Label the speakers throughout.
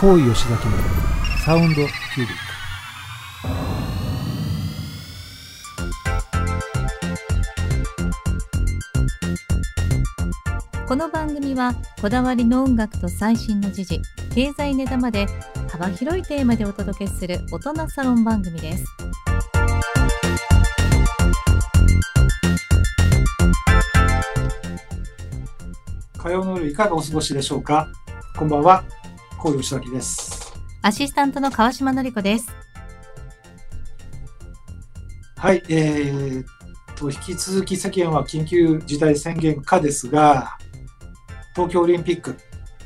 Speaker 1: 行為吉崎のサウンドキュービック
Speaker 2: この番組はこだわりの音楽と最新の時事経済ネタまで幅広いテーマでお届けする大人サロン番組です。
Speaker 3: 火曜の夜いかがお過ごしでしょうか？こんばんは、高吉崎です。
Speaker 2: アシスタントの川島のり子です
Speaker 3: はい、えー、と、引き続き世間は緊急事態宣言下ですが、東京オリンピック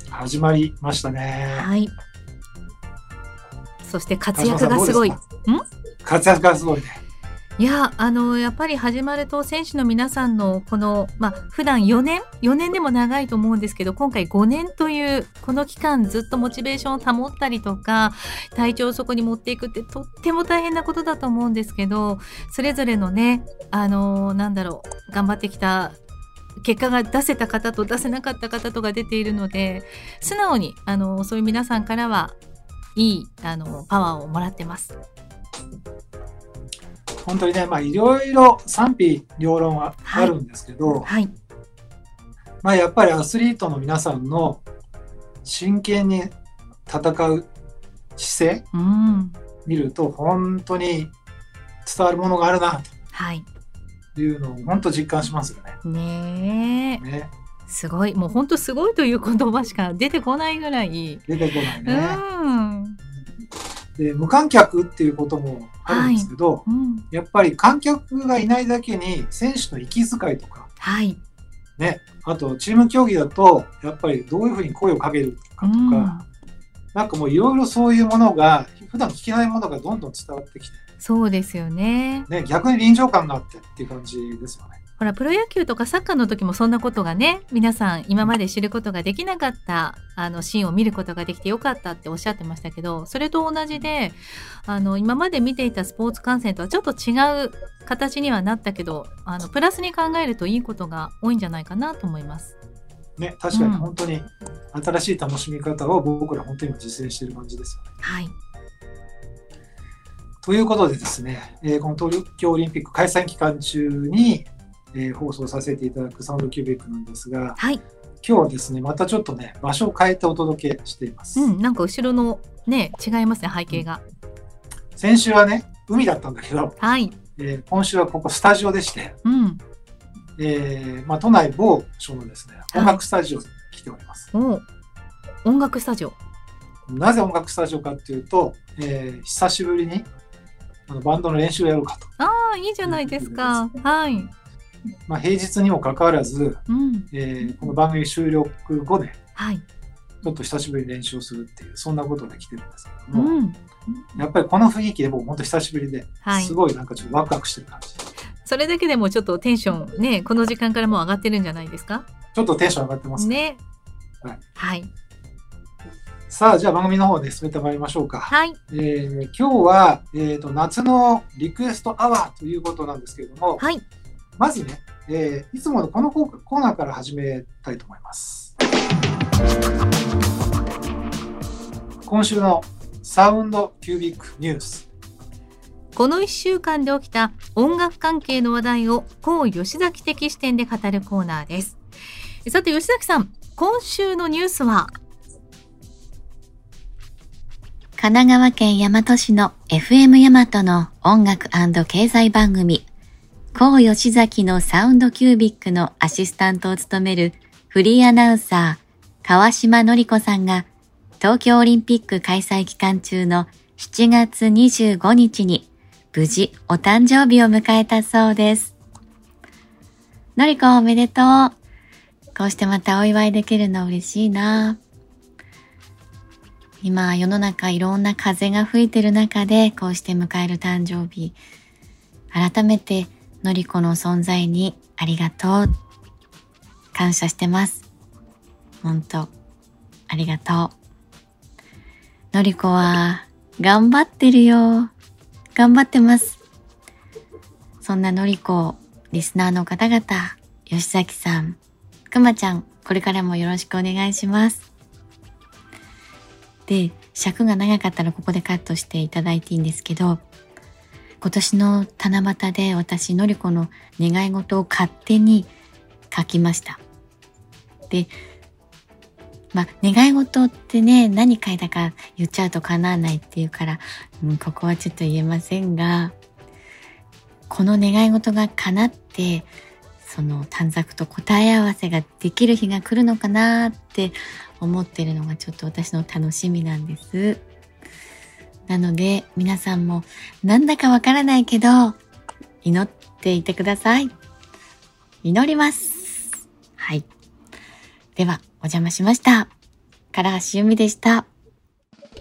Speaker 3: 始まりましたね。
Speaker 2: はいそして活躍がすごい
Speaker 3: ん？活躍がすごいね。
Speaker 2: いやあのやっぱり始まると選手の皆さんのこのまあ普段4年4年でも長いと思うんですけど今回5年というこの期間ずっとモチベーションを保ったりとか体調をそこに持っていくってとっても大変なことだと思うんですけどそれぞれのねあのなんだろう頑張ってきた結果が出せた方と出せなかった方とが出ているので素直にあのそういう皆さんからはいいあのパワーをもらってます。
Speaker 3: 本当にね、まあ、いろいろ賛否両論はあるんですけど、
Speaker 2: はい、
Speaker 3: まあ、やっぱりアスリートの皆さんの真剣に戦う姿勢
Speaker 2: うん。
Speaker 3: 見ると、本当に伝わるものがあるな
Speaker 2: はい。
Speaker 3: というのを本当実感しますよね。
Speaker 2: ねえ。
Speaker 3: ね。
Speaker 2: すごい。もう本当すごいという言葉しか出てこないぐらい、
Speaker 3: 出てこないうね。
Speaker 2: ん。
Speaker 3: で無観客っていうこともあるんですけど、
Speaker 2: うん、
Speaker 3: やっぱり観客がいないだけに選手の息遣いとか、
Speaker 2: はい。
Speaker 3: ね、あとチーム競技だとやっぱりどういうふうに声をかけるかとか、
Speaker 2: うん。
Speaker 3: なんかもういろいろそういうものが普段聞けないものがどんどん伝わってきて、
Speaker 2: そうですよね。
Speaker 3: ね、逆に臨場感があってっていう感じですよね。
Speaker 2: ほらプロ野球とかサッカーの時もそんなことがね皆さん今まで知ることができなかったあのシーンを見ることができてよかったっておっしゃってましたけどそれと同じであの今まで見ていたスポーツ観戦とはちょっと違う形にはなったけどあのプラスに考えるといいことが多いんじゃないかなと思います。
Speaker 3: ね、確かに
Speaker 2: うん
Speaker 3: 本当に新しい楽しみ方を僕ら本当に今実践している感じですよね。
Speaker 2: はい、
Speaker 3: ということでですね、えーこの東京オリンピック開催期間中に、えー放送させていただくサウンドキュービックなんですが、
Speaker 2: はい
Speaker 3: 今日はですね、またちょっとね、場所を変えてお届けしています。
Speaker 2: うん、なんか後ろのね違いますね背景が。
Speaker 3: 先週はね、海だったんだけど、
Speaker 2: はい、
Speaker 3: えー今週はここスタジオでして、
Speaker 2: うん、
Speaker 3: えーまあ、都内某所のですね、
Speaker 2: はい
Speaker 3: 音楽スタジオに来ております。
Speaker 2: お音楽スタジオ。
Speaker 3: なぜ音楽スタジオかっていうと、えー久しぶりにあのバンドの練習をやろうかと。
Speaker 2: ああ、いいじゃないですか。はい。
Speaker 3: まあ、平日にもかかわらず、
Speaker 2: うん。
Speaker 3: えーこの番組終了後で、
Speaker 2: はい。
Speaker 3: ちょっと久しぶりに練習をするっていう、そんなことで来てるんですけ
Speaker 2: う
Speaker 3: ども、
Speaker 2: ん。
Speaker 3: やっぱりこの雰囲気で僕本当久しぶりで、
Speaker 2: はい
Speaker 3: すごいなんかちょっとワクワクしてる感じ。
Speaker 2: それだけでもちょっとテンションね、この時間からもう上がってるんじゃないですか？
Speaker 3: ちょっとテンション上がってます。
Speaker 2: ね。
Speaker 3: はい。
Speaker 2: はい。
Speaker 3: さあ、じゃあ番組の方で進めてまいりましょうか。
Speaker 2: はい。
Speaker 3: えー今日は、えーと夏のリクエストアワーということなんですけれども、
Speaker 2: はい。
Speaker 3: まずね、えーいつものこのコーコーナーから始めたいと思います。今週のサウンドキュービックニュース。
Speaker 2: この1週間で起きた音楽関係の話題を、こう吉崎的視点で語るコーナーです。さて、吉崎さん、今週のニュースは？
Speaker 4: 神奈川県大和市の FM 大和の音楽経済番組、高吉崎のサウンドキュービックのアシスタントを務めるフリーアナウンサー、川島のり子さんが、東京オリンピック開催期間中の7月25日に、無事お誕生日を迎えたそうです。のりこおめでとう。こうしてまたお祝いできるの嬉しいな。今世の中いろんな風が吹いてる中でこうして迎える誕生日改めてのりこの存在にありがとう。感謝してます。本当ありがとう。のりこは頑張ってるよ。頑張ってます。そんなのりこリスナーの方々吉崎さんくまちゃんこれからもよろしくお願いします。で、尺が長かったらここでカットしていただいていいんですけど、今年の七夕で私、のりこの願い事を勝手に書きました。で、まあ、願い事ってね、何書いたか言っちゃうと叶わないっていうから、うん、ここはちょっと言えませんが、この願い事が叶って、その短冊と答え合わせができる日が来るのかなって思ってるのがちょっと私の楽しみなんです。なので皆さんもなんだかわからないけど祈っていてください。祈ります。はい。ではお邪魔しました。唐橋由美でした。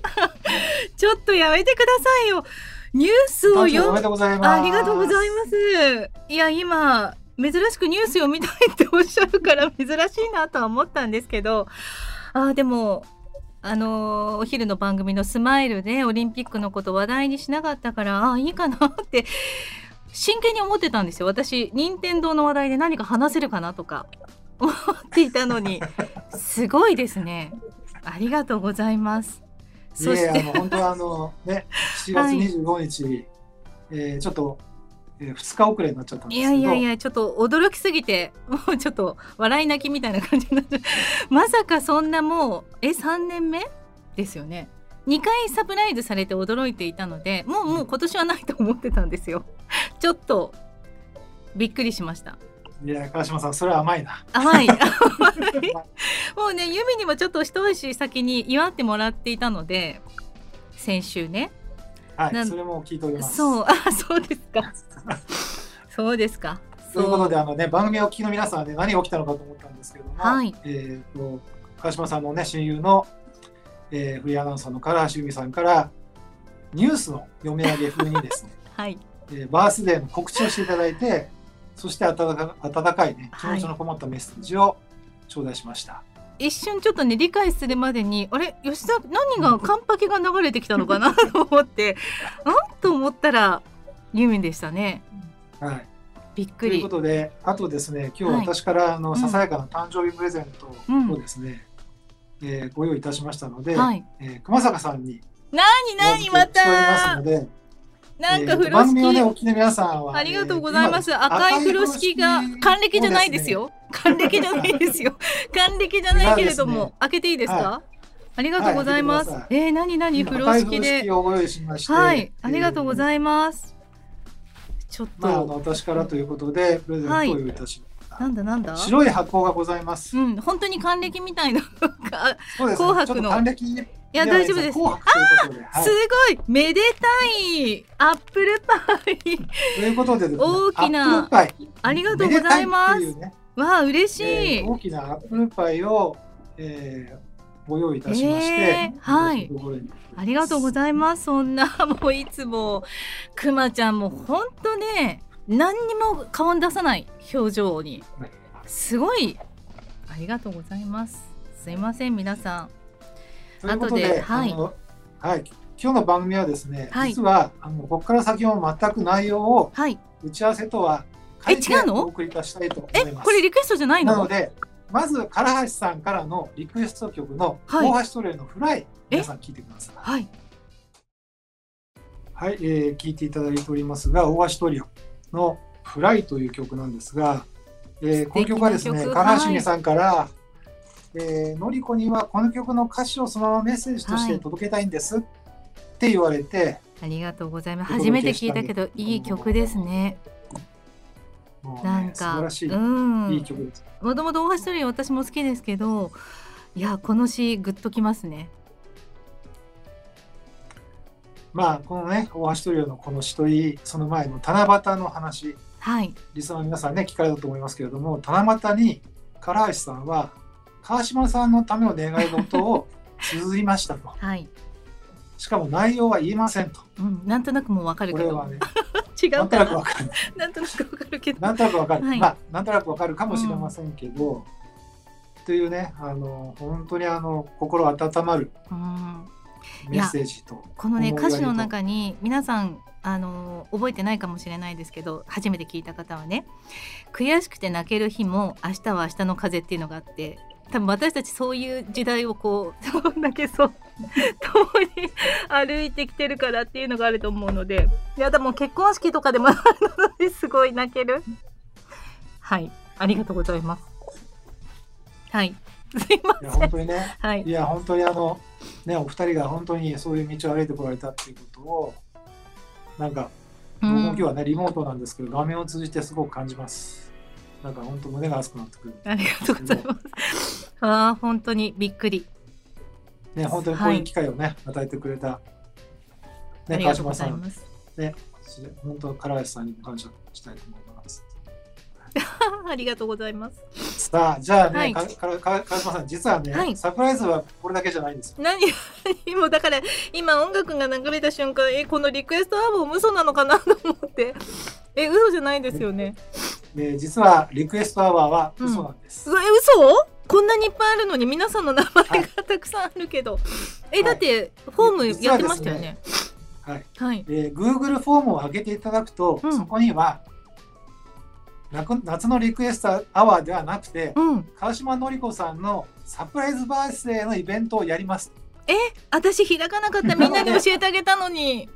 Speaker 2: ちょっとやめてくださいよニュースを読
Speaker 3: めでとうございます。
Speaker 2: ありがとうございます。いや今珍しくニュース読みたいっておっしゃるから珍しいなとは思ったんですけど、あーでもあのーお昼の番組のスマイルでオリンピックのこと話題にしなかったからあーいいかなって真剣に思ってたんですよ。私任天堂の話題で何か話せるかなとか思っていたのにすごいですね。ありがとうございます。そ
Speaker 3: いえ、あ
Speaker 2: して
Speaker 3: の本当はあのね、7月
Speaker 2: はい
Speaker 3: 25日、えーちょっと、えー、2日遅れになっちゃったんです
Speaker 2: いやいやいやちょっと驚きすぎてもうちょっと笑い泣きみたいな感じになって まさかそんなもうえ3年目ですよね。2回サプライズされて驚いていたのでもうもう今年はないと思ってたんですよ。ちょっとびっくりしました。
Speaker 3: いや、川島さん、それは甘いな。
Speaker 2: 甘い。甘い。もうねユミにもちょっと一足先に祝ってもらっていたので先週ね。
Speaker 3: はい、それも聞いております。
Speaker 2: そう。あそうですかそうですか。
Speaker 3: ということで、あのね、番組をお聞きの皆さんはね、何が起きたのかと思ったんですけれども、
Speaker 2: はい。
Speaker 3: えっ、と、川島さんのね、親友の、えーフリーアナウンサーの唐橋由美さんから、ニュースの読み上げ風にですね、
Speaker 2: はい。
Speaker 3: えーバースデーの告知をしていただいて、そして温か温かいね、気
Speaker 2: はい
Speaker 3: 持ちのこもったメッセージを頂戴しました。
Speaker 2: 一瞬ちょっとね理解するまでにあれ？吉田何が カンパケが流れてきたのかなと思ってあ と思ったらユミンでしたね。
Speaker 3: はい。
Speaker 2: びっくり。
Speaker 3: ということで、あとですね、今
Speaker 2: はい。
Speaker 3: 日私からあの、
Speaker 2: うん。
Speaker 3: ささやかな誕生日プレゼントをですね、えーご用意いたしましたので、
Speaker 2: はい。
Speaker 3: えー熊坂さんに
Speaker 2: 何何ま
Speaker 3: お預けしております
Speaker 2: た。なんか風呂
Speaker 3: えーと番組をね、お
Speaker 2: 敷
Speaker 3: 聞きの皆さんは、
Speaker 2: ありがとうございます、赤い風呂敷が還暦じゃないですよ。還暦じゃないですよ。還暦じゃないけれども、開けていいですか、
Speaker 3: は
Speaker 2: ありがとうございます、
Speaker 3: はい開けてくださ
Speaker 2: えー、何何
Speaker 3: 今
Speaker 2: 風呂敷
Speaker 3: 赤い風呂
Speaker 2: で
Speaker 3: 敷をご用意しまして、
Speaker 2: はい。ありがとうご
Speaker 3: い
Speaker 2: ざいます、ちょっと、
Speaker 3: まあ、あの私からということで、プレゼントを用意いたしました。
Speaker 2: なんだなんだ？
Speaker 3: 白い箱がございます。
Speaker 2: うん本当に還暦みたいななんか
Speaker 3: そうです。ね。
Speaker 2: 紅白の。
Speaker 3: 還暦い
Speaker 2: いや大丈夫です。
Speaker 3: 紅白ということで、はい。
Speaker 2: すごい。めでたい。アップルパイ。
Speaker 3: ということでですね、
Speaker 2: 大きな。
Speaker 3: アップルパイ。
Speaker 2: ありがとうございます。わあ嬉しい、
Speaker 3: えー大きなアップルパイを、えーご用意いたしまして、
Speaker 2: えーはい。ありがとうございます。そんな もういつもくまちゃんも本当ね何にも顔に出さない表情に。すごい。ありがとうございます。すいません皆さん。後ではい。
Speaker 3: はい、今日の番組はですね、
Speaker 2: はい。
Speaker 3: 実はあのここから先も全く内容を
Speaker 2: はい。
Speaker 3: 打ち合わせとは
Speaker 2: え
Speaker 3: 変えてお送りいたしたいと
Speaker 2: え
Speaker 3: 思います。
Speaker 2: これリクエストじゃないの？
Speaker 3: なので、まず唐橋さんからのリクエスト曲の
Speaker 2: はい。
Speaker 3: 大橋トレイのフライ、皆さん聞いてください。
Speaker 2: はい。
Speaker 3: はい、えー、聞いていただいておりますが、大橋トリオのフライという曲なんですが、えーこの曲はですね、唐橋美さんから、えーのりこにはこの曲の歌詞をそのままメッセージとして届けたいんですって言われて、
Speaker 2: ありがとうございます。初めて聞いたけどいい曲ですねなんか
Speaker 3: 素晴らしい、
Speaker 2: うん
Speaker 3: いい曲です。
Speaker 2: もともと大橋トリオ私も好きですけどいやこの詩グッときますね
Speaker 3: まあ、このね、大橋トリオのこの詩といい、その前の七夕の話、
Speaker 2: はい
Speaker 3: リスナーの皆さんね、聞かれたと思いますけれども、七夕に唐橋さんは、川島さんのための願い事を綴りましたと。
Speaker 2: はい、
Speaker 3: しかも内容は言いませんと。
Speaker 2: うん、なんとなくもうわかるけど、
Speaker 3: これはね、
Speaker 2: 違
Speaker 3: な？んとなくわかる。
Speaker 2: なんとなくわかるけど
Speaker 3: なんとなくわかる。
Speaker 2: はい
Speaker 3: まあ、なんとなくわかるかもしれませんけど、というね、あの、本当にあの、心温まる
Speaker 2: うん
Speaker 3: メッセージと。
Speaker 2: このね歌詞の中に皆さんあの覚えてないかもしれないですけど初めて聞いた方はね悔しくて泣ける日も明日は明日の風っていうのがあって多分私たちそういう時代をこう泣けそう共に歩いてきてるからっていうのがあると思うので。いやでも結婚式とかでもあるのですごい泣ける。はい。ありがとうございます。はい。すいま
Speaker 3: いや
Speaker 2: せん
Speaker 3: 本当にね。
Speaker 2: はい。
Speaker 3: いや本当にあのねお二人が本当にそういう道を歩いてこられたっていうことをなんか今日はねリモートなんですけど画面を通じてすごく感じますなんか本当胸が熱くなってくる。
Speaker 2: ありがとうございます。ああ本当にびっくり。
Speaker 3: ね本当にこういう機会をね、与えてくれた
Speaker 2: あ
Speaker 3: ね川島さん。ね本当唐橋さんにも感謝したいと思います。
Speaker 2: ありがとうございます。
Speaker 3: さあじゃあね、
Speaker 2: はい。
Speaker 3: かかか川島さん実はね、
Speaker 2: はい。
Speaker 3: サプライズはこれだけじゃないんですよ。
Speaker 2: 何？何もうだから今音楽が流れた瞬間えこのリクエストアルバム嘘なのかなと思って。え嘘じゃないですよね
Speaker 3: で実はリクエストアワーは
Speaker 2: うん
Speaker 3: 嘘なんです、
Speaker 2: うわえ嘘？こんなにいっぱいあるのに皆さんの名前がたくさんあるけど、えだってフォームやってましたよね。
Speaker 3: はい。
Speaker 2: はい。
Speaker 3: えー Google フォームを開けていただくと、
Speaker 2: うん。
Speaker 3: そこには夏のリクエストアワーではなくて、
Speaker 2: うん。
Speaker 3: 川島のり子さんのサプライズバースデーのイベントをやります。
Speaker 2: 私開かなかった。みんなに教えてあげたのに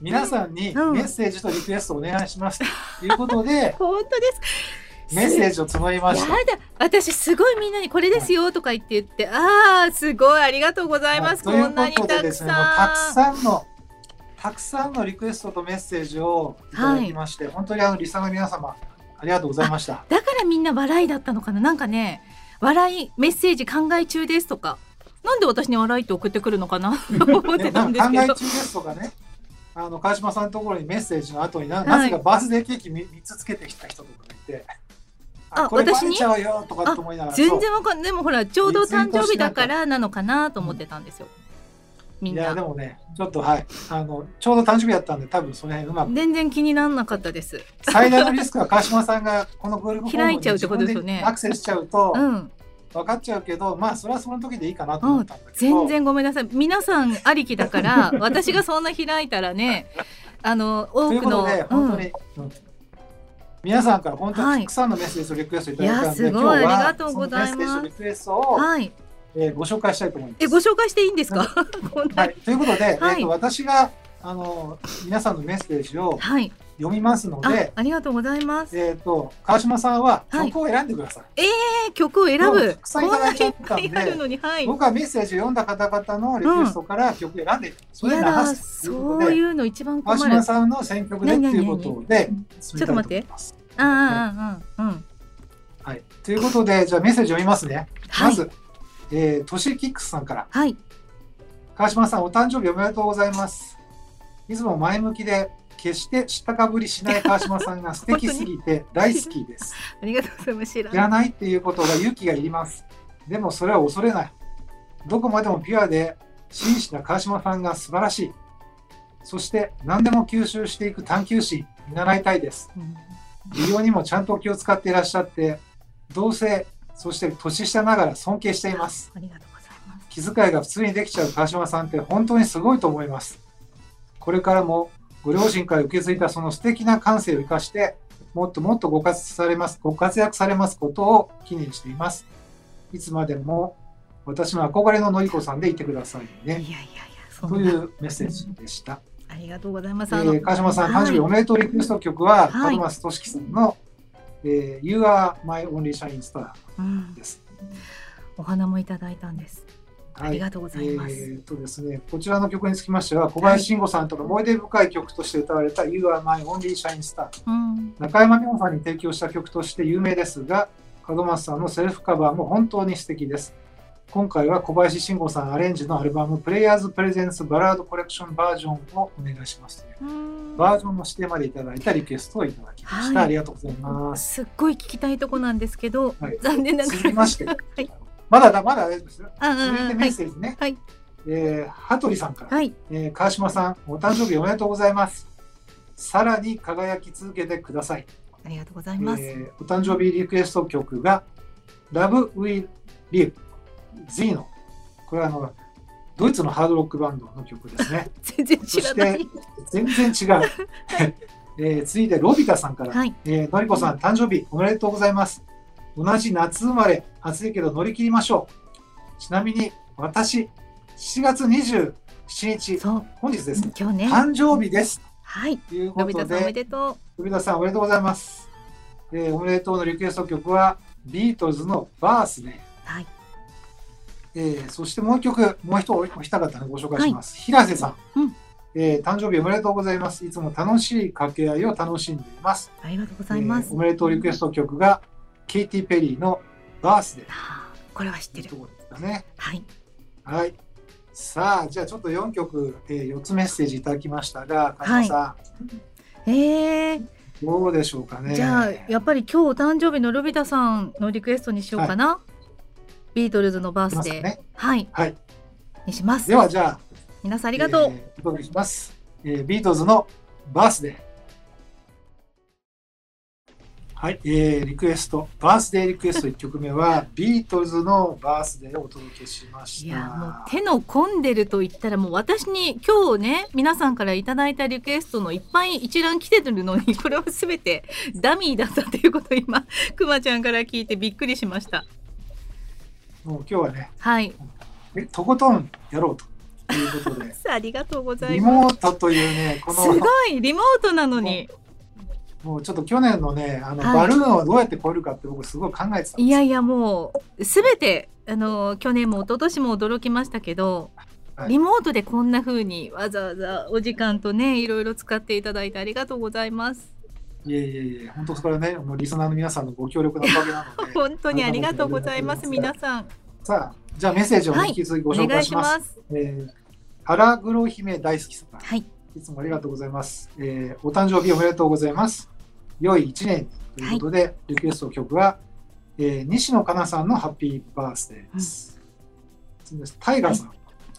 Speaker 3: 皆さんに
Speaker 2: うん。
Speaker 3: メッセージとリクエストをお願いします。ということで
Speaker 2: 本当です
Speaker 3: メッセージを募りま
Speaker 2: や
Speaker 3: した。
Speaker 2: だ私すごいみんなにこれですよとか言って言ってああすごいありがとうございます、
Speaker 3: はい。
Speaker 2: こんなにたく
Speaker 3: ですねたく
Speaker 2: さん。
Speaker 3: さんのたくさんのリクエストとメッセージをいただきまして、本当にあのリサの皆様ありがとうございました。
Speaker 2: だからみんな笑いだったのかな？なんかね笑いメッセージ考え中ですとか。なんで私に笑いって送ってくるのかな？と 思ってたんですけど。
Speaker 3: 考え中ですとかねあの川島さんのところにメッセージの後にな,、
Speaker 2: はい。
Speaker 3: なぜかバースデーケーキ 3, つつけてきた人とかがいて
Speaker 2: あ
Speaker 3: これバレちゃうよとかって思いながら
Speaker 2: 全然わかんでもほらちょうど誕生日だからなのかなと思ってたんですよ。みん
Speaker 3: いやで
Speaker 2: な
Speaker 3: もねちょっとはい。あのちょうど誕生日だったんで多分その辺うまく
Speaker 2: 全然気にならなかったです。
Speaker 3: 最大のリスクは川島さんがこのグループームに
Speaker 2: 開いちゃうってことですよね。
Speaker 3: アクセスしちゃうと
Speaker 2: うん
Speaker 3: 分かっちゃうけど、まあそれはその時でいいかなと思ったんだけど、
Speaker 2: 全然ごめんなさい。皆さんありきだから 私がそんな開いたらねあの多くの
Speaker 3: ということで、本当
Speaker 2: うん。
Speaker 3: に、うん皆さんから本当
Speaker 2: はい。
Speaker 3: にたくさんのメッセージとリクエストいただいたので、
Speaker 2: いやすごい。
Speaker 3: 今日は
Speaker 2: ありがとうございます。
Speaker 3: そのメッセージとリクエストを、
Speaker 2: はい。
Speaker 3: えーご紹介したいと思います。
Speaker 2: えご紹介していいんですか？
Speaker 3: はい、ということで、
Speaker 2: はい
Speaker 3: えー、と私があの皆さんのメッセージを
Speaker 2: はい
Speaker 3: 読みますの
Speaker 2: あ
Speaker 3: で、
Speaker 2: ありがとうございます。
Speaker 3: えー、と川島さんは
Speaker 2: はい。
Speaker 3: 曲を選んでください。
Speaker 2: え曲を選ぶ。
Speaker 3: たくさんいただいちゃったんで
Speaker 2: のにはい。
Speaker 3: 僕はメッセージを読んだ方々のリクエストから曲を選んで、それを
Speaker 2: やだ
Speaker 3: 流すというこ
Speaker 2: そう
Speaker 3: とで、
Speaker 2: いうの一番困
Speaker 3: 川
Speaker 2: る
Speaker 3: 島さんの選曲でっていうことで進めたいと思います。
Speaker 2: ああああうん
Speaker 3: はい、ということで、じゃあメッセージ読みますね。
Speaker 2: はい。
Speaker 3: まず、えー、トシキックスさんから、
Speaker 2: はい。
Speaker 3: 川島さん、お誕生日おめでとうございます。いつも前向きで、決して知ったかぶりしない川島さんが素敵すぎて大好きです。
Speaker 2: ありがとうございます知ら
Speaker 3: 知らないっていうことが勇気がいります。でもそれは恐れない。どこまでもピュアで真摯な川島さんが素晴らしい。そして何でも吸収していく探求心、見習いたいです。
Speaker 2: うん
Speaker 3: 美容にもちゃんと気を使っていらっしゃって、同性、そして年下ながら尊敬しています。
Speaker 2: ありがとうございます
Speaker 3: 気遣いが普通にできちゃう川島さんって本当にすごいと思います。これからもご両親から受け継いだその素敵な感性を生かして、もっともっとご活されますご活躍されますことを記念しています。いつまでも私の憧れののりこさんでいてくださいね。
Speaker 2: いやいやいやそ
Speaker 3: というメッセージでした。
Speaker 2: ありがとうございます
Speaker 3: えー、川島さん、
Speaker 2: はい
Speaker 3: 誕生日おめでとうリクエスト曲は、
Speaker 2: はい
Speaker 3: 門松俊樹さんの、えー、You Are My Only Shine Star
Speaker 2: うん
Speaker 3: です。
Speaker 2: お花もいただいたんです
Speaker 3: はい
Speaker 2: ありがとうございます。
Speaker 3: えーとですね、こちらの曲につきましては、小林慎吾さんとの思い出深い曲として歌われた You Are My Only Shine Star。
Speaker 2: うん。
Speaker 3: 中山美穂さんに提供した曲として有名ですが、門松さんのセルフカバーも本当に素敵です。今回は小林慎吾さんアレンジのアルバム Players Presents Ballad Collection バージョンをお願いしますという
Speaker 2: うん。
Speaker 3: バージョンの指定までいただいたリクエストをいただきました。
Speaker 2: はい。
Speaker 3: ありがとうございます。
Speaker 2: すっごい聞きたいとこなんですけど、
Speaker 3: はい。
Speaker 2: 残念ながら。
Speaker 3: 続きまして、
Speaker 2: はい
Speaker 3: まだだ、まだ大丈夫ですよ。
Speaker 2: あ
Speaker 3: 続いてメッセージね。
Speaker 2: はい
Speaker 3: えー、羽鳥さんから、
Speaker 2: はい
Speaker 3: えー川島さん、お誕生日おめでとうございます。さらに輝き続けてください。
Speaker 2: ありがとうございます、
Speaker 3: えーお誕生日リクエスト曲が Love Will Live Zeno。これはあのドイツのハードロックバンドの曲ですね。
Speaker 2: 全然知らない
Speaker 3: 全然違う。えー続いてロビタさんから、
Speaker 2: はい
Speaker 3: えーのりこさん、誕生日おめでとうございます。同じ夏生まれ、暑いけど乗り切りましょう。ちなみに、私、7月27日、本日ですね、
Speaker 2: 今日ね
Speaker 3: 誕生日です。
Speaker 2: はい
Speaker 3: ということ
Speaker 2: のび太さんおめ
Speaker 3: で、
Speaker 2: でと
Speaker 3: 海田さんおめでとうございます。えーおめでとうのリクエスト曲は、ビートルズのバースデー。
Speaker 2: うはい
Speaker 3: えーそしてもう一曲、もう一お一方ね、ご紹介します。平瀬さん、
Speaker 2: うん
Speaker 3: えー誕生日おめでとうございます。いつも楽しい掛け合いを楽しんでいます。
Speaker 2: ありがとうございます、
Speaker 3: えーおめでとうリクエスト曲が、ケイティ・ペリーのバースデー
Speaker 2: はあこれは知ってる
Speaker 3: ところですかね。
Speaker 2: はい
Speaker 3: はい。さあ、じゃあちょっと4曲、えー、4つメッセージいただきましたが、川島さ
Speaker 2: えー、
Speaker 3: ん、どうでしょうかね。
Speaker 2: じゃあやっぱり今日お誕生日のルビタさんのリクエストにしようかな、ビートルズのバースデー、
Speaker 3: ね。
Speaker 2: はい
Speaker 3: はい。
Speaker 2: にします
Speaker 3: では、じゃあ、
Speaker 2: 皆さんありがとう、
Speaker 3: えーお届けします。えービートルズのバースデー。はい、えーリクエスト、バースデーリクエスト1曲目は、ビートルズのバースデーをお届けしました。
Speaker 2: いやもう手の込んでると言ったらもう私に今日ね皆さんからいただいたリクエストのいっぱい一覧来てるのに これは全てダミーだったということを今くまちゃんから聞いてびっくりしました。
Speaker 3: もう今日はね、
Speaker 2: はい。
Speaker 3: えとことんやろうということで、
Speaker 2: ありがとうござい
Speaker 3: リ
Speaker 2: ます。
Speaker 3: モートというね、この
Speaker 2: すごいリモートなのに
Speaker 3: もうちょっと去年のね、あの、
Speaker 2: はい。
Speaker 3: バルーンをどうやって超えるかって僕すごい考えてたんです
Speaker 2: いやいやもう全てあの去年も一昨年も驚きましたけど、
Speaker 3: はい。
Speaker 2: リモートでこんな風にわざわざお時間とねいろいろ使っていただいてありがとうございます。
Speaker 3: いえいえいえ、本当それはね、もうリスナーの皆さんのご協力のおかげなので、
Speaker 2: 本当にありがとうございます皆さん。
Speaker 3: さあ、じゃあメッセージを引き続きご
Speaker 2: お願いし
Speaker 3: 紹介します。
Speaker 2: ます。
Speaker 3: えー、腹黒姫大好きさん、
Speaker 2: はい。
Speaker 3: いつもありがとうございます。えーお誕生日おめでとうございます。良い一年にということで、リクエスト曲は、えー西野カナさんのハッピーバースデーです。次です。タイガーさん、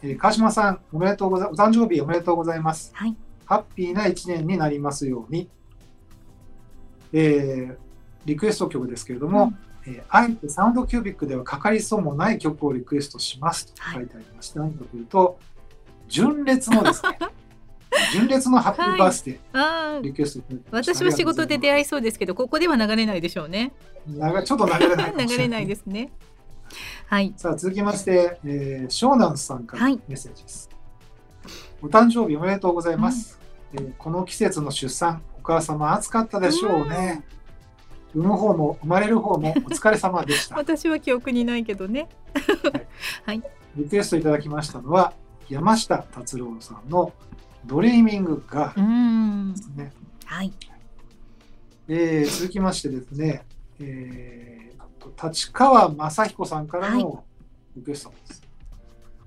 Speaker 3: えー川島さん、おめでとうございお誕生日おめでとうございます。
Speaker 2: はい。
Speaker 3: ハッピーな一年になりますように。えーリクエスト曲ですけれども、えーあえてサウンドキュービックではかかりそうもない曲をリクエストしますと書いてありまして、何かというと、純烈のですね、純烈のハッピーバースデー、
Speaker 2: あー。
Speaker 3: リクエスト
Speaker 2: 私は仕事で出会いそうですけどここでは流れないでしょうね。
Speaker 3: 長ちょっと流れない
Speaker 2: 流れない。
Speaker 3: い
Speaker 2: ですね。はい。
Speaker 3: さあ続きまして、えー、ショーナンスさんから
Speaker 2: はい。
Speaker 3: メッセージです、お誕生日おめでとうございます、えーこの季節の出産お母様暑かったでしょうね、産む方も生まれる方もお疲れ様でした。
Speaker 2: 私は記憶にないけどね。
Speaker 3: リクエストいただきましたのは山下達郎さんのドリーミングガール
Speaker 2: うーん。
Speaker 3: ですね、
Speaker 2: はい。
Speaker 3: えー続きましてですね、えーと立川雅彦さんからのリクエストです。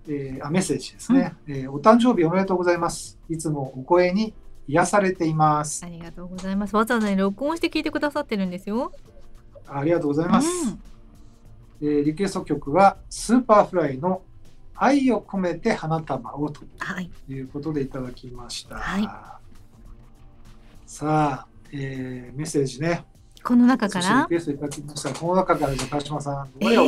Speaker 3: えーあメッセージですね、えーお誕生日おめでとうございます。いつもお声に癒されています。
Speaker 2: あ。りがとうございます。わざわざね録音して聞いてくださってるんですよ。
Speaker 3: ありがとうございます。えーリクエスト曲は Superfly の愛を込めて花束をと
Speaker 2: はい
Speaker 3: いうことでいただきました。
Speaker 2: はい
Speaker 3: さあ、えーメッセージね。
Speaker 2: この中から？
Speaker 3: リクエストいただきました。この中からじゃあ川島さん、どれを、
Speaker 2: え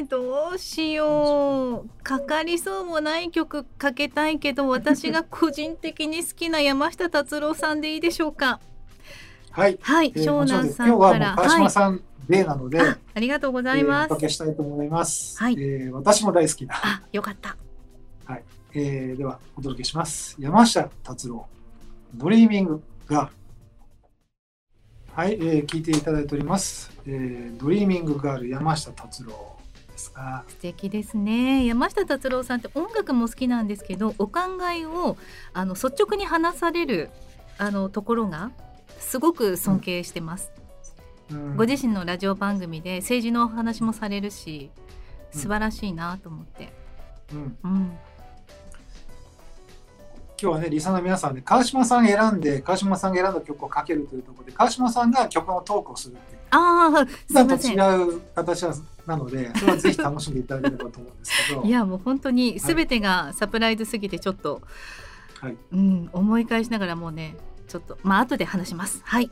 Speaker 2: ー、どうしようかかりそうもない曲かけたいけど私が個人的に好きな山下達郎さんでいいでしょうか？
Speaker 3: はい。
Speaker 2: はい、
Speaker 3: えー
Speaker 2: 湘南さんから
Speaker 3: 今日は川島
Speaker 2: は
Speaker 3: さんデーなので、
Speaker 2: いあありがとうございます、
Speaker 3: えーおかけしたいと思います。
Speaker 2: はい
Speaker 3: えー私も大好きな、
Speaker 2: あよかった
Speaker 3: えーではお届けします。山下達郎、ドリーミングガ。はい、えー聞いていただいております。えードリーミングガール山下達郎ですが、
Speaker 2: 素敵ですね山下達郎さんって音楽も好きなんですけどお考えをあの率直に話されるあのところがすごく尊敬してます、
Speaker 3: うん
Speaker 2: ご自身のラジオ番組で政治のお話もされるし
Speaker 3: うん。
Speaker 2: 素晴らしいなと思って、
Speaker 3: うん。
Speaker 2: うん、
Speaker 3: 今日はね、リサの皆さんで、川島さん選んで、川島さんが選んだ曲をかけるというところで、川島さんが曲のトークをするっていう。
Speaker 2: ああすい
Speaker 3: 普段と違う形なので、それはぜひ楽しんでいただければと思うんですけど。
Speaker 2: いやもう本当に全てがサプライズすぎてちょっと、
Speaker 3: はい。
Speaker 2: うん、思い返しながらもうねちょっとまあ後で話します。はい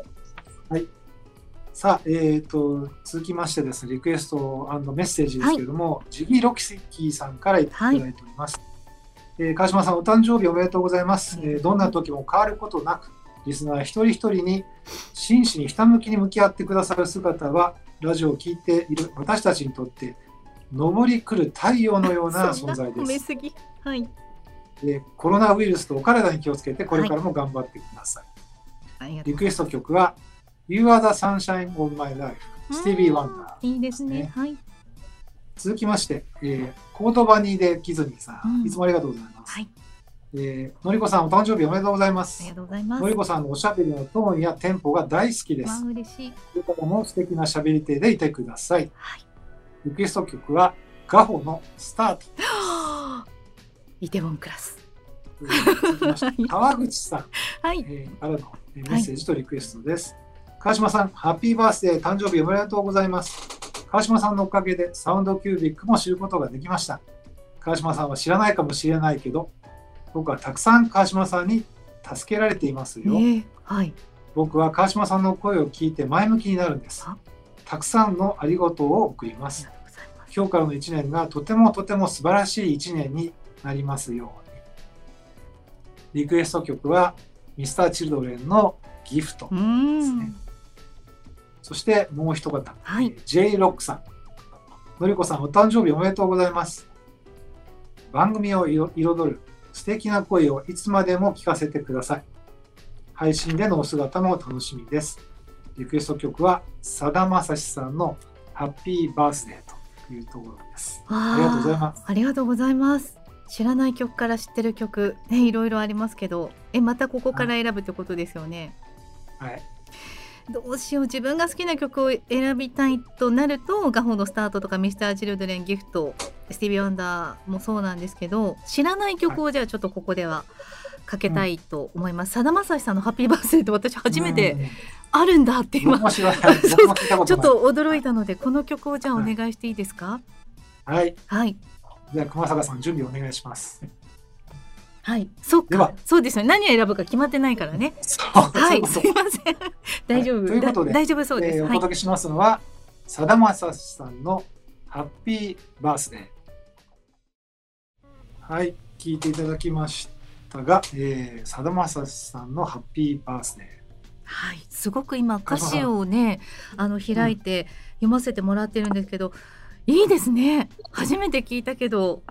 Speaker 3: さあ、えー、と続きましてですね、リクエストメッセージですけれども、ジギー・ロキシキーさんからいただいております。えー川島さん、お誕生日おめでとうございます。えーどんな時も変わることなく、リスナー一人一人に真摯にひたむきに向き合ってくださる姿は、ラジオを聴いている私たちにとって昇り来る太陽のような 存在です。
Speaker 2: めすぎ。はい。
Speaker 3: でコロナウイルスとお体に気をつけて、これからも頑張ってください。
Speaker 2: ありがとう
Speaker 3: リクエスト曲は、You are the sunshine of my life、スティービー・ワンダー。
Speaker 2: いいですね。
Speaker 3: ね
Speaker 2: はい。
Speaker 3: 続きまして、えーコードバニーでキズニーさん、
Speaker 2: うん
Speaker 3: いつもありがとうございます。
Speaker 2: はい。
Speaker 3: えーのりこさん、お誕生日おめでとうございま
Speaker 2: あり
Speaker 3: す
Speaker 2: が。とうございます。
Speaker 3: のりこさんのおしゃべりのトーンやテンポが大好きです。
Speaker 2: 嬉しい。
Speaker 3: これからも素敵なしゃべり手でいてください。
Speaker 2: はい。
Speaker 3: リクエスト曲は、ガホのスタート。
Speaker 2: イテウォンクラス。
Speaker 3: 川口さん、
Speaker 2: はい。
Speaker 3: えーからのえーメッセージとリクエストです。川島さん、ハッピーバースデー誕生日おめでとうございます。川島さんのおかげでサウンドキュービックも知ることができました。川島さんは知らないかもしれないけど、僕はたくさん川島さんに助けられていますよ。
Speaker 2: ねえはい。
Speaker 3: 僕は川島さんの声を聞いて前向きになるんです
Speaker 2: あ。
Speaker 3: たくさんのありがとうを送ります。今日からの1年がとてもとても素晴らしい1年になりますように。リクエスト曲は Mr.Children のギフト。ですね
Speaker 2: ん。
Speaker 3: そしてもう一方、
Speaker 2: はい
Speaker 3: えー J ロックさん。のりこさん、お誕生日おめでとうございます。番組を彩彩る素敵な声をいつまでも聞かせてください。配信でのお姿も楽しみです。リクエスト曲はさだまさしさんのハッピーバースデーというところです。
Speaker 2: あ
Speaker 3: ありがとうございます。
Speaker 2: ありがとうございます。知らない曲から知ってる曲、ね、いろいろありますけど、え、またここから選ぶってことですよね。
Speaker 3: はい。
Speaker 2: どうしよう、自分が好きな曲を選びたいとなると、ガホのスタートとか、ミスターチルドレンギフト、スティービー・ワンダーもそうなんですけど、知らない曲をじゃあちょっとここではかけたいと思います。さだまさしさんのハッピーバースデーって私初めて
Speaker 3: うん
Speaker 2: あるんだって今。ちょっと驚いたので、この曲をじゃあお願いしていいですか？
Speaker 3: はい。
Speaker 2: はい。
Speaker 3: じゃあ熊坂さん準備お願いします。
Speaker 2: はい。そっ
Speaker 3: では
Speaker 2: か。そうですよね。何を選ぶか決まってないからね。はい。すいません。大丈夫。
Speaker 3: ということで
Speaker 2: だ大丈夫そうです。
Speaker 3: お届けしますのは、さだまさしさんのハッピーバースデー。はい、聞いていただきましたが、えーさだまさしさんのハッピーバースデ
Speaker 2: はい。すごく今歌詞をね、あの開いて読ませてもらってるんですけど、いいですね。初めて聞いたけど、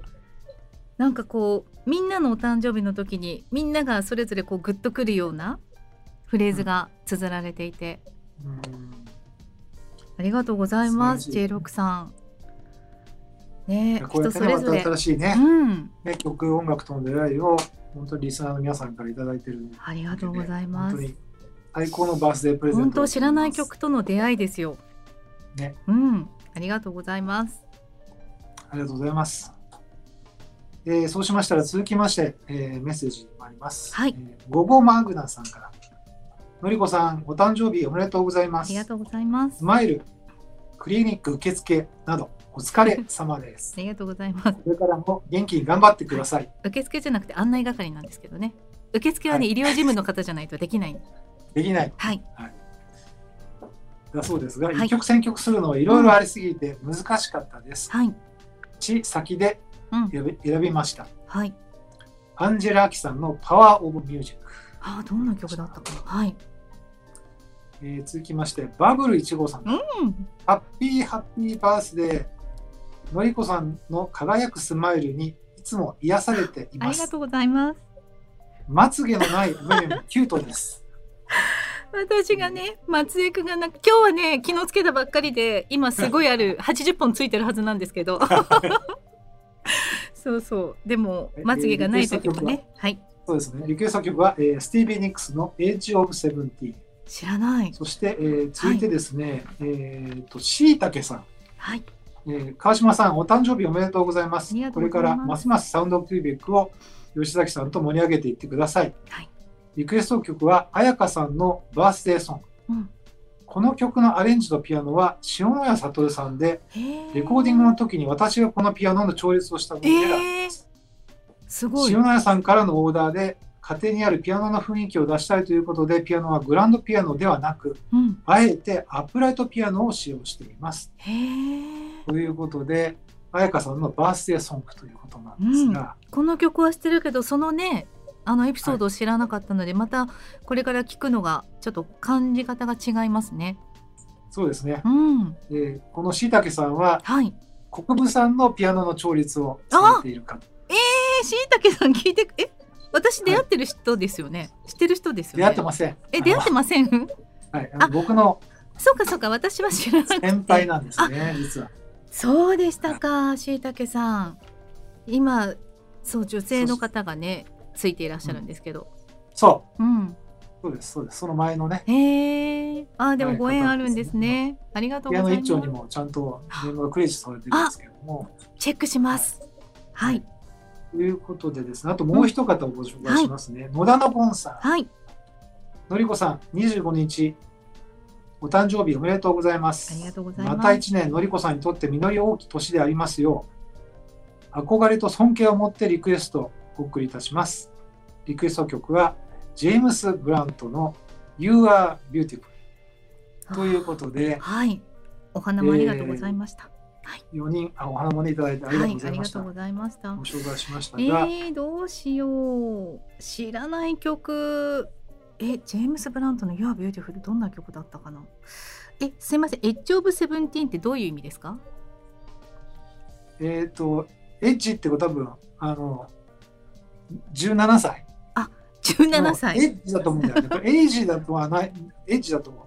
Speaker 2: なんかこうみんなのお誕生日の時にみんながそれぞれこうグッとくるようなフレーズが綴られていて、
Speaker 3: ー。うん
Speaker 2: ありがとうございます。
Speaker 3: 素晴らしい
Speaker 2: J6 さん。ね人それぞれ。
Speaker 3: 新しいね、
Speaker 2: うん。
Speaker 3: ね曲、音楽との出会いを、本当にリスナーの皆さんからいただいてる。
Speaker 2: ありがとうございます
Speaker 3: 本当。に最高のバースデープレゼント
Speaker 2: 本。当知らない曲との出会いですよ。
Speaker 3: ね。
Speaker 2: うん。ありがとうございます。
Speaker 3: ありがとうございます。えーそうしましたら続きまして、えーメッセージもあります。
Speaker 2: はい
Speaker 3: えーゴゴマグナさんから。のりこさん、お誕生日おめでとうございます
Speaker 2: あり。がとうございます
Speaker 3: ス。マイル、クリニック受付など、お疲れ様です
Speaker 2: あ。りがとうございます。
Speaker 3: これからも元気に頑張ってください。
Speaker 2: 受付じゃなくて案内係なんですけどね。受付はね、
Speaker 3: はい
Speaker 2: 医療事務の方じゃないとできない。
Speaker 3: できない。
Speaker 2: はい。
Speaker 3: だそうですが、
Speaker 2: はい
Speaker 3: 一曲選曲するのはいろいろありすぎて難しかったです。
Speaker 2: はい。
Speaker 3: し、先で
Speaker 2: うん。
Speaker 3: 選び選びました。
Speaker 2: はい。
Speaker 3: アンジェラ・アキさんのパワー・オブ・ミュージック。
Speaker 2: ああ、どんな曲だったかな。はい。
Speaker 3: えー続きまして、バブル1号さん。
Speaker 2: うん。
Speaker 3: ハッピーハッピーバースデー。のりこさんの輝くスマイルにいつも癒されています。
Speaker 2: ありがとうございます。
Speaker 3: まつげのない目もキュートです。
Speaker 2: 私がね、松江区がなく、今日はね、昨日つけたばっかりで、今すごいある、80本ついてるはずなんですけど。そうそう。でも、まつげがない時もね。は？い。
Speaker 3: そうですね。リクエスト曲は、えースティービー・ニックスの Age of Seventeen。
Speaker 2: 知らない。
Speaker 3: そして、えー続いてですね、えっと、しいたけさん。
Speaker 2: はい。
Speaker 3: えー川島さん、お誕生日おめでとうございます。
Speaker 2: ありがと
Speaker 3: これからますますサウンドキュービックを吉崎さんと盛り上げていってください。
Speaker 2: はい
Speaker 3: リクエスト曲は、彩香さんのバースデーソング。
Speaker 2: うん
Speaker 3: この曲のアレンジとピアノは塩谷悟さんで、レコーディングの時に私がこのピアノの調律をしたものです。
Speaker 2: すごい。
Speaker 3: 塩谷さんからのオーダーで、家庭にあるピアノの雰囲気を出したいということで、ピアノはグランドピアノではなく、
Speaker 2: うん。
Speaker 3: あえてアップライトピアノを使用しています。ということで、彩香さんのバースデーソングということなんですが、
Speaker 2: この曲は知ってるけど、そのね、あのエピソードを知らなかったので、またこれから聞くのがちょっと感じ方が違いますね。
Speaker 3: そうですね。
Speaker 2: うん。
Speaker 3: でこのしいたけさんは、
Speaker 2: はい。
Speaker 3: 国分さんのピアノの調律をされている方。
Speaker 2: えー、しいたけさん聞いてえ私出会ってる人ですよね、知ってる人ですよね？
Speaker 3: 出会ってません。
Speaker 2: え出会ってません？
Speaker 3: はい、あの僕の
Speaker 2: そうかそうか私は知らなくて
Speaker 3: 先輩なんですね、実は。
Speaker 2: そうでしたかしいたけさん今そう女性の方がねついていらっしゃるんですけど。
Speaker 3: そう、
Speaker 2: うん。
Speaker 3: そうです、そうです。その前のね、
Speaker 2: へえあでも
Speaker 3: はい
Speaker 2: ご縁あるんですね。ありがとうございます。
Speaker 3: 一丁にもちゃんとネームがクレジットされてるんですけども。
Speaker 2: チェックします。はい。
Speaker 3: ということでですね、あともう一方をご紹介しますね。野田のボンさん、
Speaker 2: はい。
Speaker 3: のりこさん、25日、お誕生日おめでとうございます。
Speaker 2: ありがとうございます。
Speaker 3: また一年、のりこさんにとって実り大きい年でありますよう、憧れと尊敬を持ってリクエスト。をお送りいたします。リクエスト曲は、ジェームス・ブラントの You Are Beautiful ということで、
Speaker 2: はい。お花もありがとうございました、
Speaker 3: 4人あお花もねいただいてありがとうご
Speaker 2: はい
Speaker 3: ざいました。
Speaker 2: ありがとうございました。
Speaker 3: ご紹介しました。
Speaker 2: え
Speaker 3: が、
Speaker 2: ー、どうしよう。知らない曲。えジェームス・ブラントの「You Are Beautiful」どんな曲だったかな？えすいません。エッジ・オブ・セブンティーンってどういう意味ですか？
Speaker 3: えっ、と、エッジってことは多分、あの、17歳。
Speaker 2: 17歳。
Speaker 3: エッジだと思うんだよね。エイジだとはない、エッジだと思う。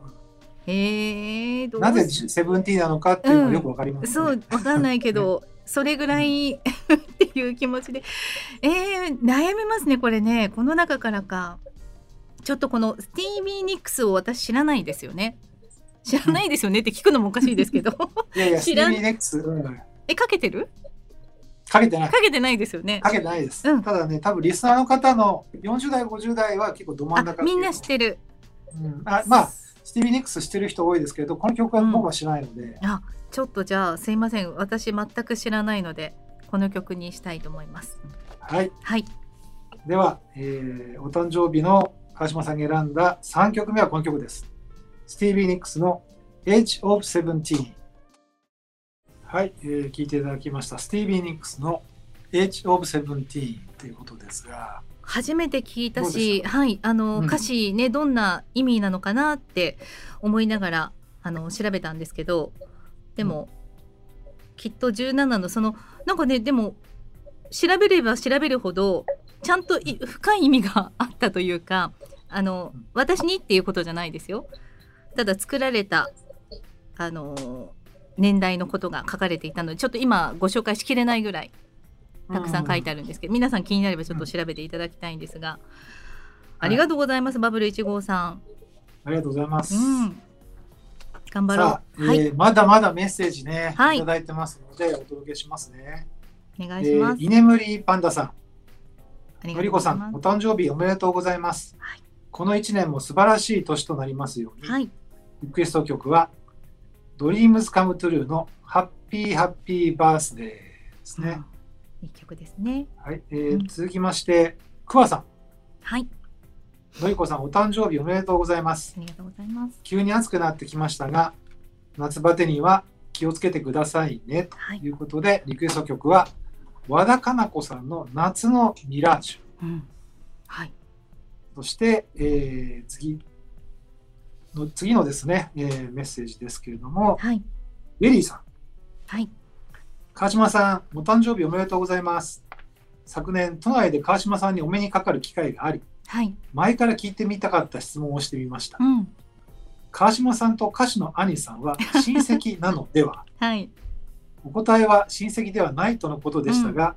Speaker 2: えー、どう
Speaker 3: なぜ
Speaker 2: し
Speaker 3: セブンティーンなのかっていうのがよくわかります、ね。
Speaker 2: そうわかんないけど それぐらい っていう気持ちで。えー、悩みますねこれね。この中からか。ちょっとこのスティービー・ニックスを私知らないですよね。知らないですよねって聞くのもおかしいですけど。
Speaker 3: いやいや、ステ
Speaker 2: 知らん。
Speaker 3: ィービー・ネックス、うん。
Speaker 2: えかけてる？
Speaker 3: かけてない。
Speaker 2: かけてないですよね
Speaker 3: かけてないです。
Speaker 2: うん
Speaker 3: ただね、多分リスナーの方の40代、50代は結構ど真ん
Speaker 2: あ
Speaker 3: 中
Speaker 2: みんな知ってる
Speaker 3: うんあまあ、スティービー・ニックス知ってる人多いですけど、この曲は僕は知らないので、
Speaker 2: あちょっとじゃあすいません私全く知らないのでこの曲にしたいと思います
Speaker 3: はい。
Speaker 2: はい
Speaker 3: では、えーお誕生日の川島さんが選んだ3曲目はこの曲です。スティービー・ニックスの Age of Seventeen。はい、えー聞いていただきました。スティービー・ニックスの Age of Seventeen ということですが、
Speaker 2: 初めて聞いたし、はい、あの、
Speaker 3: うん。
Speaker 2: 歌詞ねどんな意味なのかなって思いながらあの調べたんですけどでも、きっと17のそのなんかねでも調べれば調べるほどちゃんとい深い意味が あったというかあの私にっていうことじゃないですよ。ただ作られたあの年代のことが書かれていたのでちょっと今ご紹介しきれないぐらいたくさん書いてあるんですけど、皆さん気になればちょっと調べていただきたいんですが、ありがとうございます、バブル1号さん。
Speaker 3: ありがとうございます。
Speaker 2: うん、頑張ろう。
Speaker 3: さあ、
Speaker 2: はい、
Speaker 3: えーまだまだメッセージね、
Speaker 2: はい
Speaker 3: い、ただいてますので、お届けしますね。
Speaker 2: お願
Speaker 3: え
Speaker 2: いします。
Speaker 3: ー、居眠りパンダさん、のりこさん、お誕生日おめでとうございます。
Speaker 2: はい
Speaker 3: この1年も素晴らしい年となりますように、
Speaker 2: はい、
Speaker 3: リクエスト曲は、Dreams Come True のハッピーハッピーバースデーですね。
Speaker 2: うんいい曲ですね。
Speaker 3: はい、えー
Speaker 2: うん
Speaker 3: 続きまして、クワさ
Speaker 2: はい、
Speaker 3: ん、のりこさん、お誕生日おめでとうございます。
Speaker 2: ありがとうございます。
Speaker 3: 急に暑くなってきましたが、夏バテには気をつけてくださいね。
Speaker 2: はい
Speaker 3: とい、うことで、リクエスト曲は、和田かな子さんの夏のミラージュ。
Speaker 2: うん、はい、
Speaker 3: そして、えー次の、次のですね、えーメッセージですけれども、
Speaker 2: はい、
Speaker 3: ベリーさん、
Speaker 2: はい、
Speaker 3: 川島さん、お誕生日おめでとうございます。昨年、都内で川島さんにお目にかかる機会があり、
Speaker 2: はい、
Speaker 3: 前から聞いてみたかった質問をしてみました。
Speaker 2: う。ん、
Speaker 3: 川島さんと歌手の杏里さんは親戚なのでは？
Speaker 2: はい、
Speaker 3: お答えは親戚ではないとのことでしたが、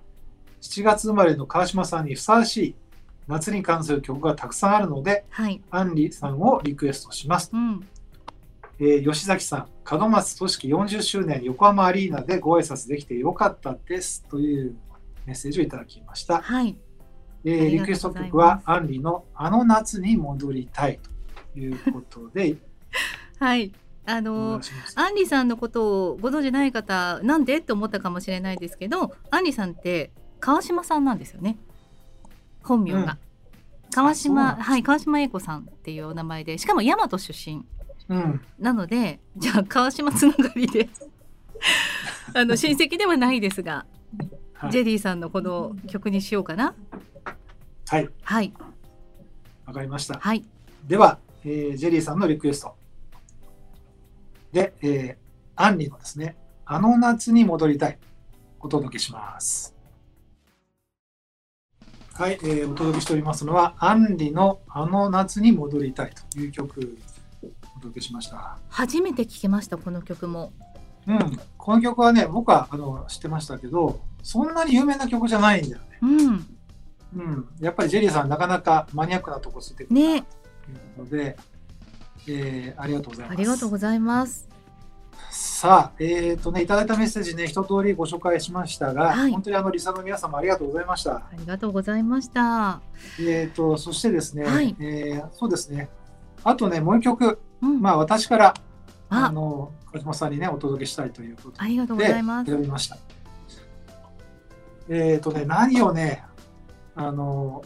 Speaker 3: 7月生まれの川島さんにふさわしい夏に関する曲がたくさんあるので、
Speaker 2: はい、
Speaker 3: 杏里さんをリクエストします。
Speaker 2: うん、
Speaker 3: えー吉崎さん、門松俊樹40周年横浜アリーナでご挨拶できてよかったです。というメッセージをいただきました。
Speaker 2: はい、
Speaker 3: えーリクエスト曲はアンリのあの夏に戻りたいと。いうことで、
Speaker 2: はい。あの。アンリさんのことをご存じない方なんで？って思ったかもしれないですけどアンリさんって川島さんなんですよね本名が、
Speaker 3: うん。
Speaker 2: 川島はい川島英子さんっていうお名前でしかも大和出身。
Speaker 3: うん、
Speaker 2: なのでじゃあ川島つながりで。あの親戚ではないですが、
Speaker 3: はい。
Speaker 2: ジェリーさんのこの曲にしようかな。
Speaker 3: はい、
Speaker 2: はい。
Speaker 3: わかりました。
Speaker 2: はい。
Speaker 3: では、えージェリーさんのリクエスト。で、えーアンリのですね、あの夏に戻りたい。お届けします。はい、えーお届けしておりますのは、アンリのあの夏に戻りたいという曲、お届けしました。
Speaker 2: 初めて聞きましたこの曲も
Speaker 3: うん、この曲はね、僕はあの知ってましたけど、そんなに有名な曲じゃないんだよね。
Speaker 2: うん
Speaker 3: うん、やっぱりジェリーさん、なかなかマニアックなとこついてくるという
Speaker 2: ね
Speaker 3: ことで、えーありがとうございます。
Speaker 2: ありがとうございます
Speaker 3: さあ、えっ、とね、いただいたメッセージね、一通りご紹介しましたが、
Speaker 2: はい。
Speaker 3: 本当にあの、リサの皆様ありがとうございました。
Speaker 2: ありがとうございました。
Speaker 3: えっ、と、そしてですね、
Speaker 2: はい。
Speaker 3: えーそうですね、あとね、もう一曲、
Speaker 2: うん。
Speaker 3: まあ、私から、あ。
Speaker 2: あ
Speaker 3: の、鹿島さんにね、お届けしたいということ
Speaker 2: ありがとうご
Speaker 3: で
Speaker 2: ざいます。
Speaker 3: 選びました。えっ、とね、何をね、あの、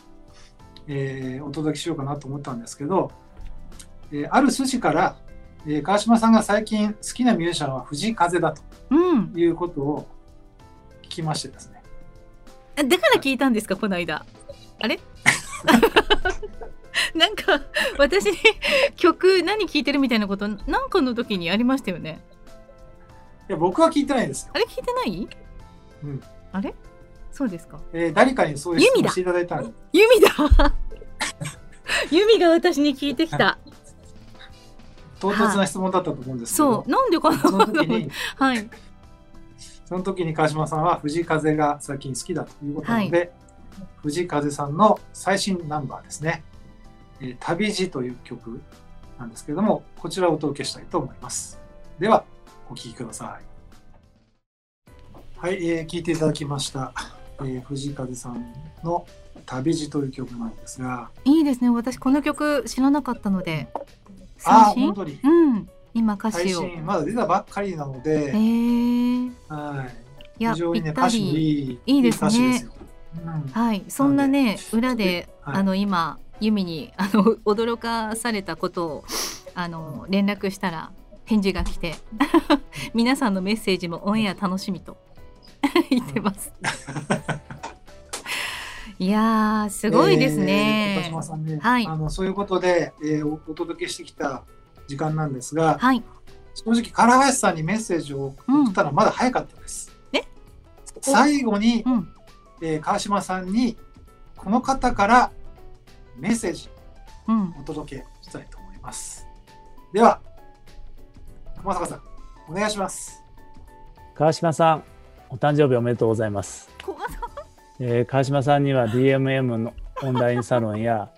Speaker 3: えーお届けしようかなと思ったんですけど、えーある筋から、えー川島さんが最近好きなミュージシャンは藤井風だと
Speaker 2: うん。
Speaker 3: いうことを聞きましてですね。
Speaker 2: あだから聞いたんですかこの間。あれ？なんか私に曲何聴いてるみたいなことなんかの時にありましたよね。
Speaker 3: いや僕は聞いてないんですよ。
Speaker 2: あれ聞いてない？
Speaker 3: うん。
Speaker 2: あれ？そうですか。
Speaker 3: えー誰かにそういう質問していただいたんで、
Speaker 2: ユミだ ユミが私に聞いてきた
Speaker 3: 唐突な質問だったと思うんですけど。
Speaker 2: そう、なんでかな？
Speaker 3: その時に、
Speaker 2: はい。
Speaker 3: その時に川島さんは藤井風が最近好きだということなので、藤井風さんの最新ナンバーですね、えー旅路という曲なんですけれども、こちらをお届けしたいと思います。では、お聴きください。はい、えー聴いていただきました、えー藤井風さんの旅路という曲なんですが、
Speaker 2: いいですね。私この曲知らなかったので最新
Speaker 3: 本当に。
Speaker 2: うん。今歌詞を。
Speaker 3: 最新、まだ出たばっかりなの
Speaker 2: へ
Speaker 3: で、
Speaker 2: え
Speaker 3: はい、
Speaker 2: いや
Speaker 3: 非常にね、歌詞もい
Speaker 2: り
Speaker 3: い
Speaker 2: ですね。はい。そんなね裏で、
Speaker 3: はい。
Speaker 2: あの今ユミにあの 驚かされたことをあの連絡したら返事が来て 皆さんのメッセージもオンエア楽しみと。言ってます。いやーすごいです
Speaker 3: えー
Speaker 2: ね
Speaker 3: 高。島さんね、
Speaker 2: はい
Speaker 3: あのそういうことで、えーおお届けしてきた時間なんですが、
Speaker 2: はい
Speaker 3: 正直唐林さんにメッセージを送ったのはまだ早かったです。
Speaker 2: え？
Speaker 3: 最後に、
Speaker 2: うん
Speaker 3: えー川島さんにこの方からメッセージ
Speaker 2: うん
Speaker 3: をお届けしたいと思います。では、熊坂さん、お願いします。
Speaker 1: 川島さん、お誕生日おめでとうございます。えー川島さんには DMM のオンラインサロンや、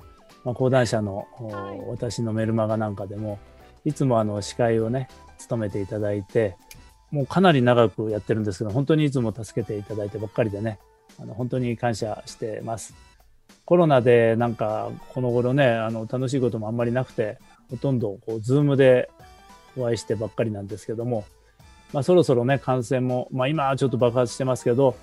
Speaker 1: まあ、講談社の、お
Speaker 2: はい
Speaker 1: 私のメルマガなんかでもいつもあの司会をね務めていただいてもうかなり長くやってるんですけど本当にいつも助けていただいてばっかりでねあの本当に感謝してます。コロナでなんかこの頃ねあの楽しいこともあんまりなくてほとんどこう Zoom でお会いしてばっかりなんですけども、まあ、そろそろね感染も、まあ、今はちょっと爆発してますけど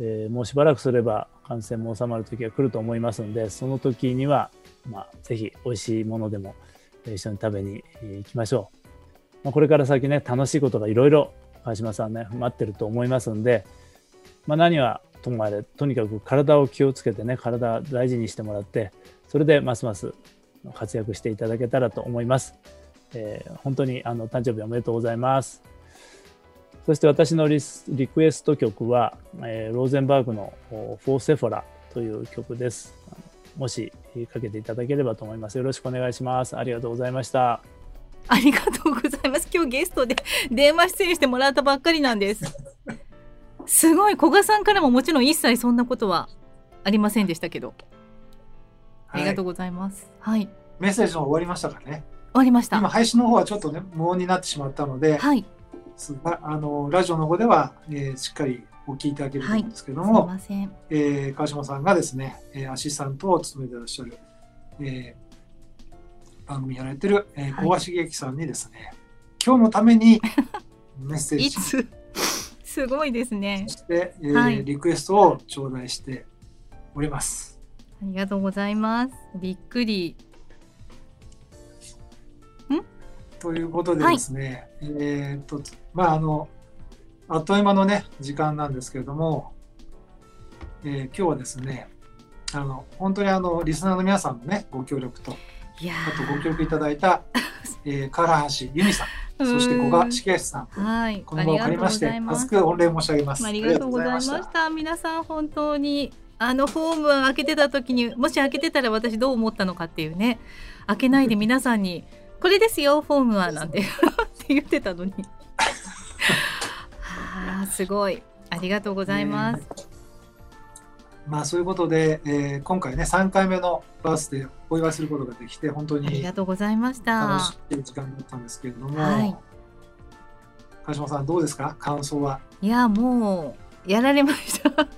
Speaker 1: えーもうしばらくすれば感染も収まる時が来ると思いますのでその時には、まあ、ぜひ美味しいものでも一緒に食べに行きましょう、まあ、これから先ね楽しいことがいろいろ川島さんね待ってると思いますんで、まあ、何はともあれとにかく体を気をつけてね体大事にしてもらってそれでますます活躍していただけたらと思います、えー本当にあの誕生日おめでとうございます。そして私のリスリクエスト曲は、えーローゼンバーグのおフォーセフォラという曲です。もしえーかけていただければと思います。よろしくお願いします。ありがとうございました。
Speaker 2: ありがとうございます。今日ゲストで 電話出演してもらったばっかりなんです。すごい古賀さんからももちろん一切そんなことはありませんでしたけど、ありがとう
Speaker 3: はい
Speaker 2: ございます。はい、終
Speaker 3: メッセージの終わりましたかね。
Speaker 2: わりました。
Speaker 3: 今、配信の方はちょっとね、無音になってしまったので、
Speaker 2: はい、
Speaker 3: すがあのラジオの方では、えーしっかりお聞きいただけると思うんですけども、
Speaker 2: ません。
Speaker 3: えー川島さんがですね、えーアシスタントを務めていらっしゃる、えー番組やられてる、え小橋茂樹さんにですね、今日のために メッセージ、
Speaker 2: いつ？すごいですね
Speaker 3: そ。して、えー
Speaker 2: はい
Speaker 3: リクエストを頂戴しております。
Speaker 2: ありがとうございます。びっくり。
Speaker 3: ということでですね、えーっと、まあ、あの、あっという間のね、時間なんですけれども、えー今日はですね、あの、本当にあの、リスナーの皆さんのね、ご協力と、
Speaker 2: いや
Speaker 3: あとご協力いただいた、えー、唐橋由美さん、そして古賀重康さん、
Speaker 2: はい、
Speaker 3: この場を借りまして、厚く御礼申し上げます。
Speaker 2: ありがとうございまし
Speaker 3: ありがとうござい
Speaker 2: た。皆さん本当にあのフォーム開けてた時にもし開けてたら私どう思ったのかっていうね。開けないで皆さんにこれですよフォームはなんて言ってたのに。はあすごい。ありがとうございます、
Speaker 3: まあそういうことで、えー今回ね3回目のバースデーをお祝いすることができて本当
Speaker 2: あり
Speaker 3: に
Speaker 2: がとうございました。
Speaker 3: 楽しい時間だったんですけれども、
Speaker 2: はい。
Speaker 3: 川島さんどうですか？感想は？
Speaker 2: いやもうやられました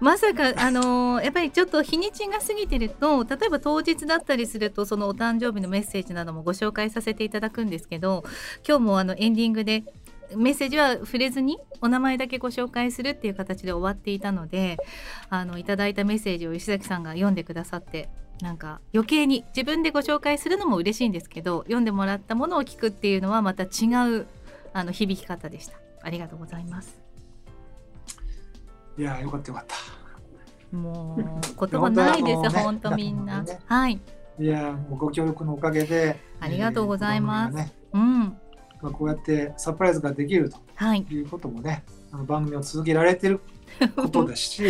Speaker 2: まさかあのーやっぱりちょっと日にちが過ぎてると例えば当日だったりするとそのお誕生日のメッセージなどもご紹介させていただくんですけど今日もあのエンディングでメッセージは触れずにお名前だけご紹介するっていう形で終わっていたのであのいただいたメッセージを石崎さんが読んでくださってなんか余計に自分でご紹介するのも嬉しいんですけど読んでもらったものを聞くっていうのはまた違うあの響き方でした。ありがとうございます。
Speaker 3: いやーよかったよかった。
Speaker 2: もう言葉ないです、
Speaker 3: 本当は
Speaker 2: 本当みんな。
Speaker 3: ね。
Speaker 2: はい、
Speaker 3: いやーもうご協力のおかげで
Speaker 2: ありがとうございます。
Speaker 3: ね
Speaker 2: うん、
Speaker 3: まあ、こうやってサプライズができると
Speaker 2: はい、
Speaker 3: いうこともねあの番組を続けられてる ことですし。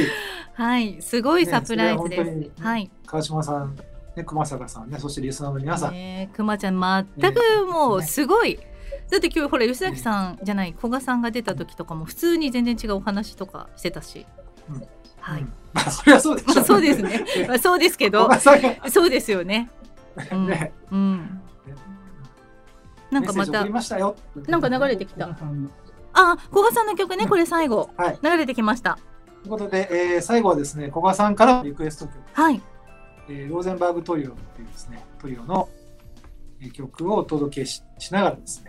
Speaker 2: はい、すごいサプライズです。
Speaker 3: ねは
Speaker 2: はい、
Speaker 3: 川島さん、ね、熊坂さんねそしてリスナーの皆さん、
Speaker 2: ねえ、くまちゃん全くもうすごい。だって今日ほら吉崎さんじゃない古賀さんが出た時とかも普通に全然違うお話とかしてたし、
Speaker 3: うん。
Speaker 2: はい、
Speaker 3: うん。まあそれはそうでしょ
Speaker 2: まあそうですね。まあそうですけど。そうですよね。うん。
Speaker 3: ね。
Speaker 2: うん、なんかまた。
Speaker 3: ましたよ。
Speaker 2: なんか流れてきた。
Speaker 3: という
Speaker 2: あ、古賀さんの曲ね、これ最後。
Speaker 3: はい。
Speaker 2: 流れてきました。
Speaker 3: ことで、えー最後はですね古賀さんからのリクエスト曲。
Speaker 2: はい、
Speaker 3: えーローゼンバーグトリオっていうですね、トリオの、えー曲をお届けししながらですね、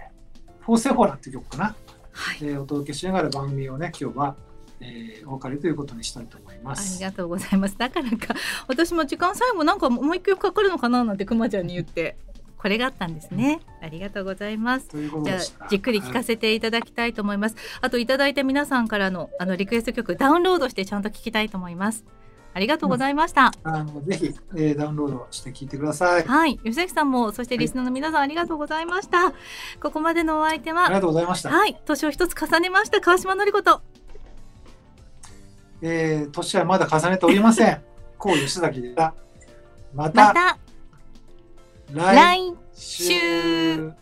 Speaker 3: フォーセフォラっていう曲かな、
Speaker 2: はい。
Speaker 3: えーお届けしながら番組をね、今日は、えーお別れということにしたいと思いま
Speaker 2: あり
Speaker 3: す。
Speaker 2: がとうございます。だからか、私も時間最後なんかもう一曲かかるのかななんてくまちゃんに言って、これがあったんですね。ありがとうございます。じゃあじっくり聴かせていただきたいと思います。あといただいた皆さんからのあのリクエスト曲ダウンロードしてちゃんと聴きたいと思います。ありがとうございました。
Speaker 3: あのぜひ、えーダウンロードして聴いてください。
Speaker 2: はい、吉崎さんもそしてリスナーの皆さんありがとうございました。ここまでのお相手は
Speaker 3: ありがとうございました。
Speaker 2: はい、年を一つ重ねました川島典子と
Speaker 3: えー年はまだ重ねておりません。こう吉崎でした。ま
Speaker 2: ま
Speaker 3: た
Speaker 2: 来
Speaker 3: 週。